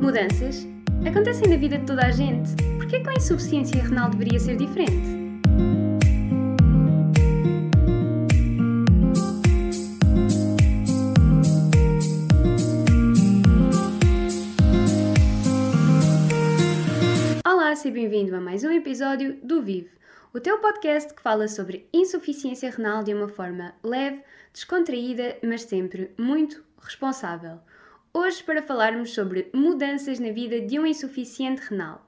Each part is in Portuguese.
Mudanças acontecem na vida de toda a gente. Por que a insuficiência renal deveria ser diferente? Olá, seja bem-vindo a mais um episódio do Vive, o teu podcast que fala sobre insuficiência renal de uma forma leve, descontraída, mas sempre muito responsável. Hoje para falarmos sobre mudanças na vida de um insuficiente renal.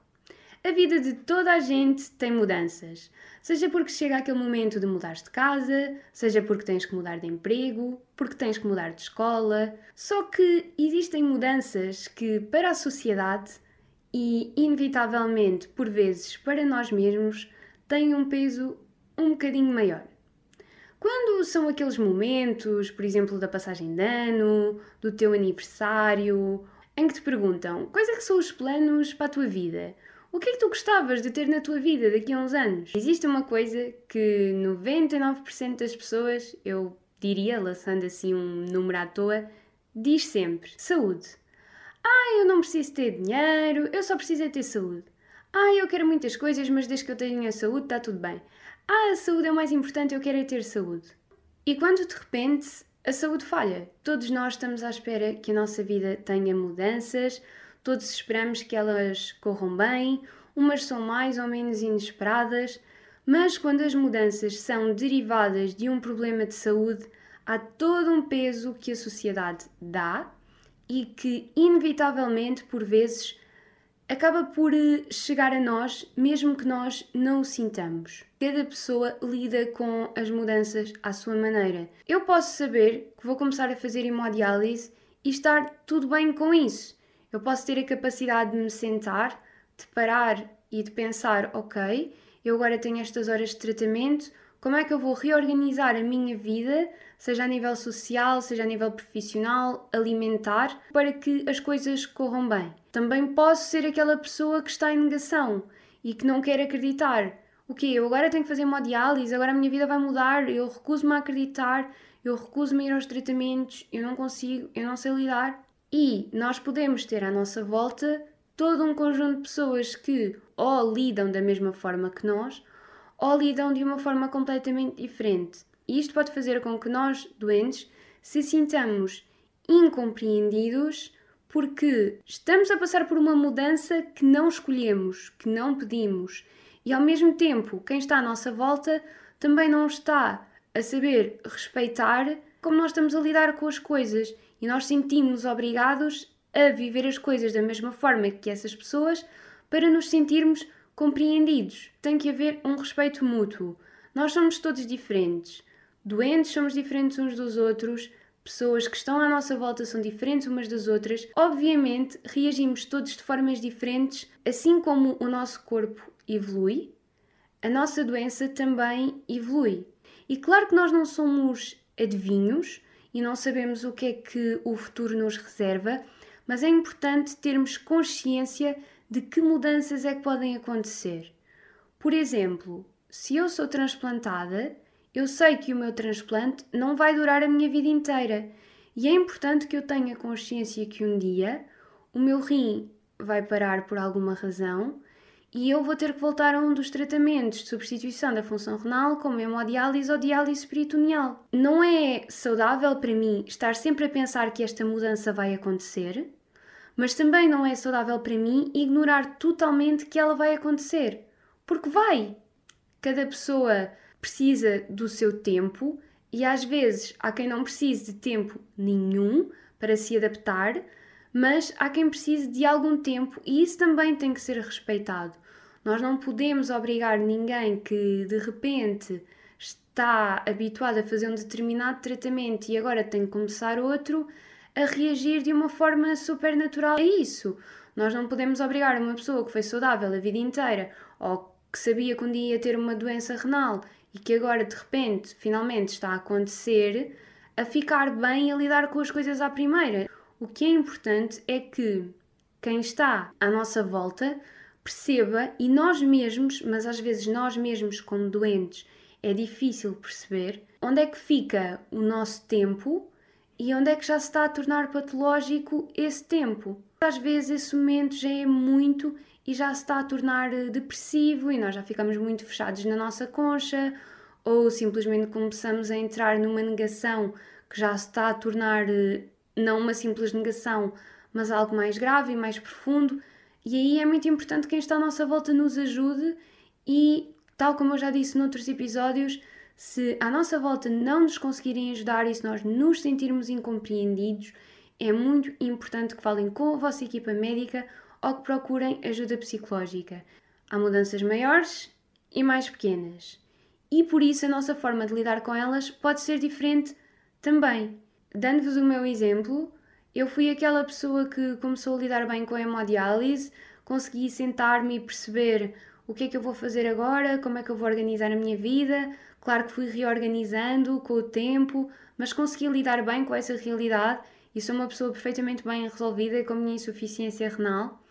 A vida de toda a gente tem mudanças, seja porque chega aquele momento de mudar de casa, seja porque tens que mudar de emprego, porque tens que mudar de escola. Só que existem mudanças que, para a sociedade e, inevitavelmente, por vezes para nós mesmos, têm um peso um bocadinho maior. Quando são aqueles momentos, por exemplo, da passagem de ano, do teu aniversário, em que te perguntam quais é que são os planos para a tua vida? O que é que tu gostavas de ter na tua vida daqui a uns anos? Existe uma coisa que 99% das pessoas, eu diria, lançando assim um número à toa, diz sempre: saúde. Ah, eu não preciso ter dinheiro, eu só preciso é ter saúde. Ah, eu quero muitas coisas, mas desde que eu tenha saúde está tudo bem. Ah, a saúde é o mais importante, eu quero é ter saúde. E quando de repente a saúde falha, todos nós estamos à espera que a nossa vida tenha mudanças, todos esperamos que elas corram bem, umas são mais ou menos inesperadas, mas quando as mudanças são derivadas de um problema de saúde, há todo um peso que a sociedade dá e que, inevitavelmente, por vezes, acaba por eh, chegar a nós, mesmo que nós não o sintamos. Cada pessoa lida com as mudanças à sua maneira. Eu posso saber que vou começar a fazer hemodiálise e estar tudo bem com isso. Eu posso ter a capacidade de me sentar, de parar e de pensar: ok, eu agora tenho estas horas de tratamento, como é que eu vou reorganizar a minha vida, seja a nível social, seja a nível profissional, alimentar, para que as coisas corram bem. Também posso ser aquela pessoa que está em negação e que não quer acreditar. O quê? Eu agora tenho que fazer hemodiálise, agora a minha vida vai mudar, eu recuso-me a acreditar, eu recuso-me a ir aos tratamentos, eu não consigo, eu não sei lidar. E nós podemos ter à nossa volta todo um conjunto de pessoas que ou lidam da mesma forma que nós, ou lidam de uma forma completamente diferente. E isto pode fazer com que nós, doentes, se sintamos incompreendidos porque estamos a passar por uma mudança que não escolhemos, que não pedimos, e ao mesmo tempo quem está à nossa volta também não está a saber respeitar como nós estamos a lidar com as coisas e nós sentimos obrigados a viver as coisas da mesma forma que essas pessoas para nos sentirmos compreendidos. Tem que haver um respeito mútuo. Nós somos todos diferentes. Doentes somos diferentes uns dos outros, pessoas que estão à nossa volta são diferentes umas das outras, obviamente reagimos todos de formas diferentes, assim como o nosso corpo evolui, a nossa doença também evolui. E claro que nós não somos adivinhos e não sabemos o que é que o futuro nos reserva, mas é importante termos consciência de que mudanças é que podem acontecer. Por exemplo, se eu sou transplantada, eu sei que o meu transplante não vai durar a minha vida inteira e é importante que eu tenha consciência que um dia o meu rim vai parar por alguma razão e eu vou ter que voltar a um dos tratamentos de substituição da função renal, como hemodiálise ou diálise peritoneal. Não é saudável para mim estar sempre a pensar que esta mudança vai acontecer, mas também não é saudável para mim ignorar totalmente que ela vai acontecer, porque vai. Cada pessoa precisa do seu tempo e às vezes há quem não precise de tempo nenhum para se adaptar, mas há quem precise de algum tempo e isso também tem que ser respeitado. Nós não podemos obrigar ninguém que de repente está habituado a fazer um determinado tratamento e agora tem que começar outro a reagir de uma forma super natural a isso. Nós não podemos obrigar uma pessoa que foi saudável a vida inteira ou que sabia que um dia ia ter uma doença renal e que agora de repente finalmente está a acontecer, a ficar bem a lidar com as coisas à primeira. O que é importante é que quem está à nossa volta perceba e nós mesmos, mas às vezes nós mesmos como doentes é difícil perceber onde é que fica o nosso tempo e onde é que já se está a tornar patológico esse tempo. Às vezes esse momento já é muito e já se está a tornar eh, depressivo e nós já ficamos muito fechados na nossa concha ou simplesmente começamos a entrar numa negação que já se está a tornar eh, não uma simples negação, mas algo mais grave e mais profundo. E aí é muito importante que quem está à nossa volta nos ajude e, tal como eu já disse noutros episódios, se à nossa volta não nos conseguirem ajudar e se nós nos sentirmos incompreendidos, é muito importante que falem com a vossa equipa médica ou que procurem ajuda psicológica. Há mudanças maiores e mais pequenas. E por isso a nossa forma de lidar com elas pode ser diferente também. Dando-vos o meu exemplo, eu fui aquela pessoa que começou a lidar bem com a hemodiálise, consegui sentar-me e perceber o que é que eu vou fazer agora, como é que eu vou organizar a minha vida. Claro que fui reorganizando com o tempo, mas consegui lidar bem com essa realidade e sou uma pessoa perfeitamente bem resolvida com a minha insuficiência renal.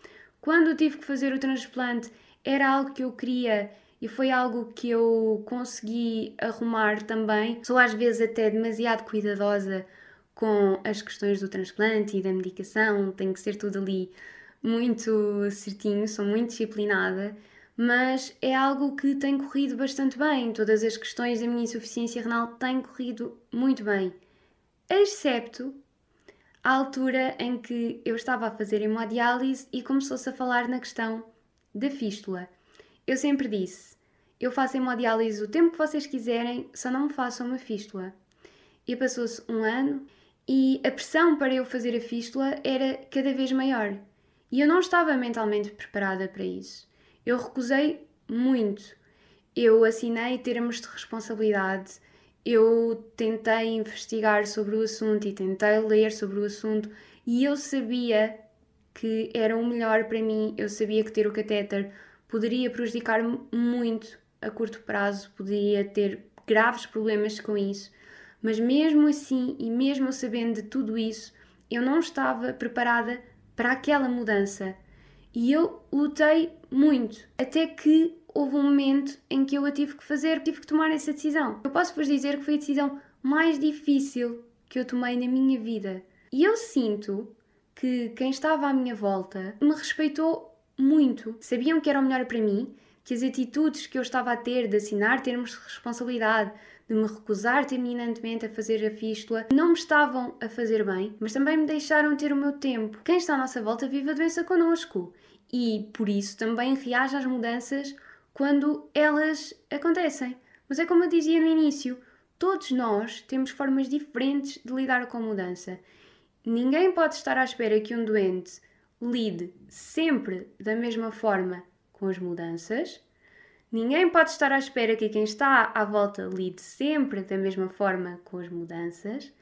Quando tive que fazer o transplante, era algo que eu queria e foi algo que eu consegui arrumar também. Sou às vezes até demasiado cuidadosa com as questões do transplante e da medicação, tem que ser tudo ali muito certinho, sou muito disciplinada mas é algo que tem corrido bastante bem. Todas as questões da minha insuficiência renal têm corrido muito bem, excepto a altura em que eu estava a fazer hemodiálise e começou-se a falar na questão da fístula. Eu sempre disse: eu faço hemodiálise o tempo que vocês quiserem, só não me façam uma fístula. E passou-se um ano e a pressão para eu fazer a fístula era cada vez maior. E eu não estava mentalmente preparada para isso. Eu recusei muito. Eu assinei termos de responsabilidade, eu tentei investigar sobre o assunto e tentei ler sobre o assunto e eu sabia que era o melhor para mim. Eu sabia que ter o catéter poderia prejudicar-me muito a curto prazo, poderia ter graves problemas com isso. Mas mesmo assim, e mesmo sabendo de tudo isso, eu não estava preparada para aquela mudança. E eu lutei muito, até que houve um momento em que eu a tive que fazer, tive que tomar essa decisão. Eu posso vos dizer que foi a decisão mais difícil que eu tomei na minha vida. E eu sinto que quem estava à minha volta me respeitou muito. Sabiam que era o melhor para mim, que as atitudes que eu estava a ter de assinar termos de responsabilidade, de me recusar terminantemente a fazer a fístula, não me estavam a fazer bem, mas também me deixaram ter o meu tempo. Quem está à nossa volta vive a doença connosco e, por isso, também reage às mudanças quando elas acontecem. Mas é como eu dizia no início, todos nós temos formas diferentes de lidar com a mudança. Ninguém pode estar à espera que um doente lide sempre da mesma forma com as mudanças, Ninguém pode estar à espera que quem está à volta lide sempre da mesma forma com as mudanças,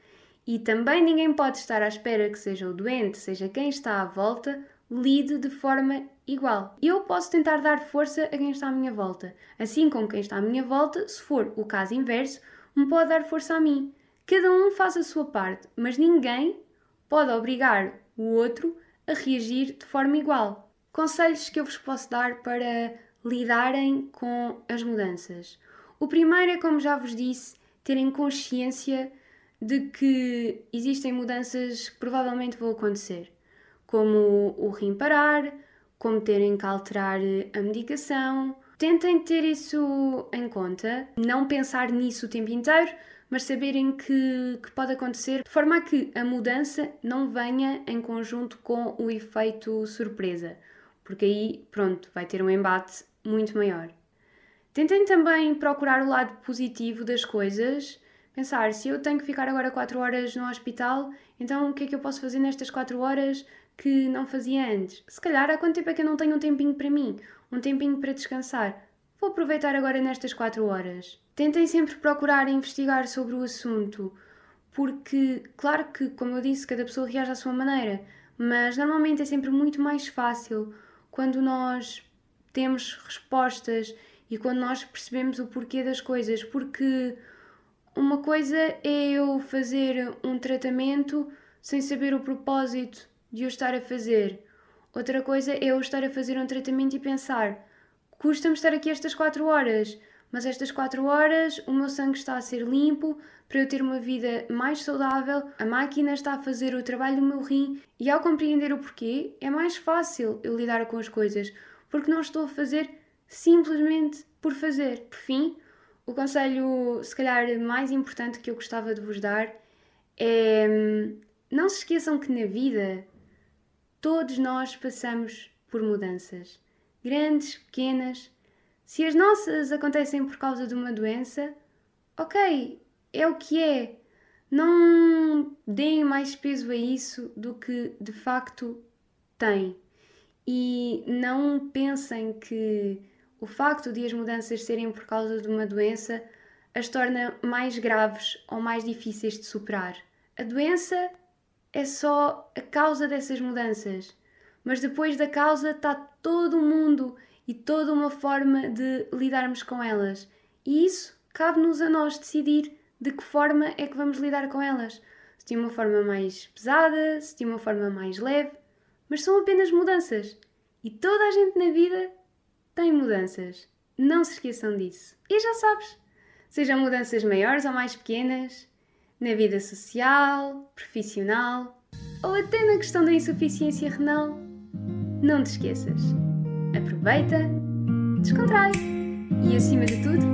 e também ninguém pode estar à espera que seja o doente, seja quem está à volta, lide de forma igual. Eu posso tentar dar força a quem está à minha volta, assim como quem está à minha volta, se for o caso inverso, me pode dar força a mim. Cada um faz a sua parte, mas ninguém pode obrigar o outro a reagir de forma igual. Conselhos que eu vos posso dar para lidarem com as mudanças. O primeiro é, como já vos disse, terem consciência de que existem mudanças que provavelmente vão acontecer, como o rim parar, como terem que alterar a medicação. Tentem ter isso em conta, não pensar nisso o tempo inteiro, mas saberem que, que pode acontecer, de forma a que a mudança não venha em conjunto com o efeito surpresa, porque aí, pronto, vai ter um embate muito maior. Tentem também procurar o lado positivo das coisas, pensar se eu tenho que ficar agora 4 horas no hospital, então o que é que eu posso fazer nestas 4 horas que não fazia antes? Se calhar há quanto tempo é que eu não tenho um tempinho para mim, um tempinho para descansar? Vou aproveitar agora nestas 4 horas. Tentem sempre procurar investigar sobre o assunto, porque, claro que, como eu disse, cada pessoa reage à sua maneira, mas normalmente é sempre muito mais fácil quando nós temos respostas e quando nós percebemos o porquê das coisas, porque uma coisa é eu fazer um tratamento sem saber o propósito de eu estar a fazer. Outra coisa é eu estar a fazer um tratamento e pensar: custa-me estar aqui estas 4 horas, mas estas 4 horas o meu sangue está a ser limpo para eu ter uma vida mais saudável, a máquina está a fazer o trabalho do meu rim e ao compreender o porquê é mais fácil eu lidar com as coisas, porque não estou a fazer simplesmente por fazer. Por fim, o conselho, se calhar, mais importante que eu gostava de vos dar é hum, não se esqueçam que na vida todos nós passamos por mudanças, grandes, pequenas. Se as nossas acontecem por causa de uma doença, ok, é o que é. Não deem mais peso a isso do que de facto têm. E não pensem que o facto de as mudanças serem por causa de uma doença as torna mais graves ou mais difíceis de superar. A doença é só a causa dessas mudanças, mas depois da causa está todo o mundo e toda uma forma de lidarmos com elas. E isso cabe-nos a nós decidir de que forma é que vamos lidar com elas. Se de uma forma mais pesada, se de uma forma mais leve, mas são apenas mudanças. E toda a gente na vida tem mudanças. Não se esqueçam disso. E já sabes, sejam mudanças maiores ou mais pequenas, na vida social, profissional ou até na questão da insuficiência renal, não te esqueças. Aproveita, descontrai e, acima de tudo,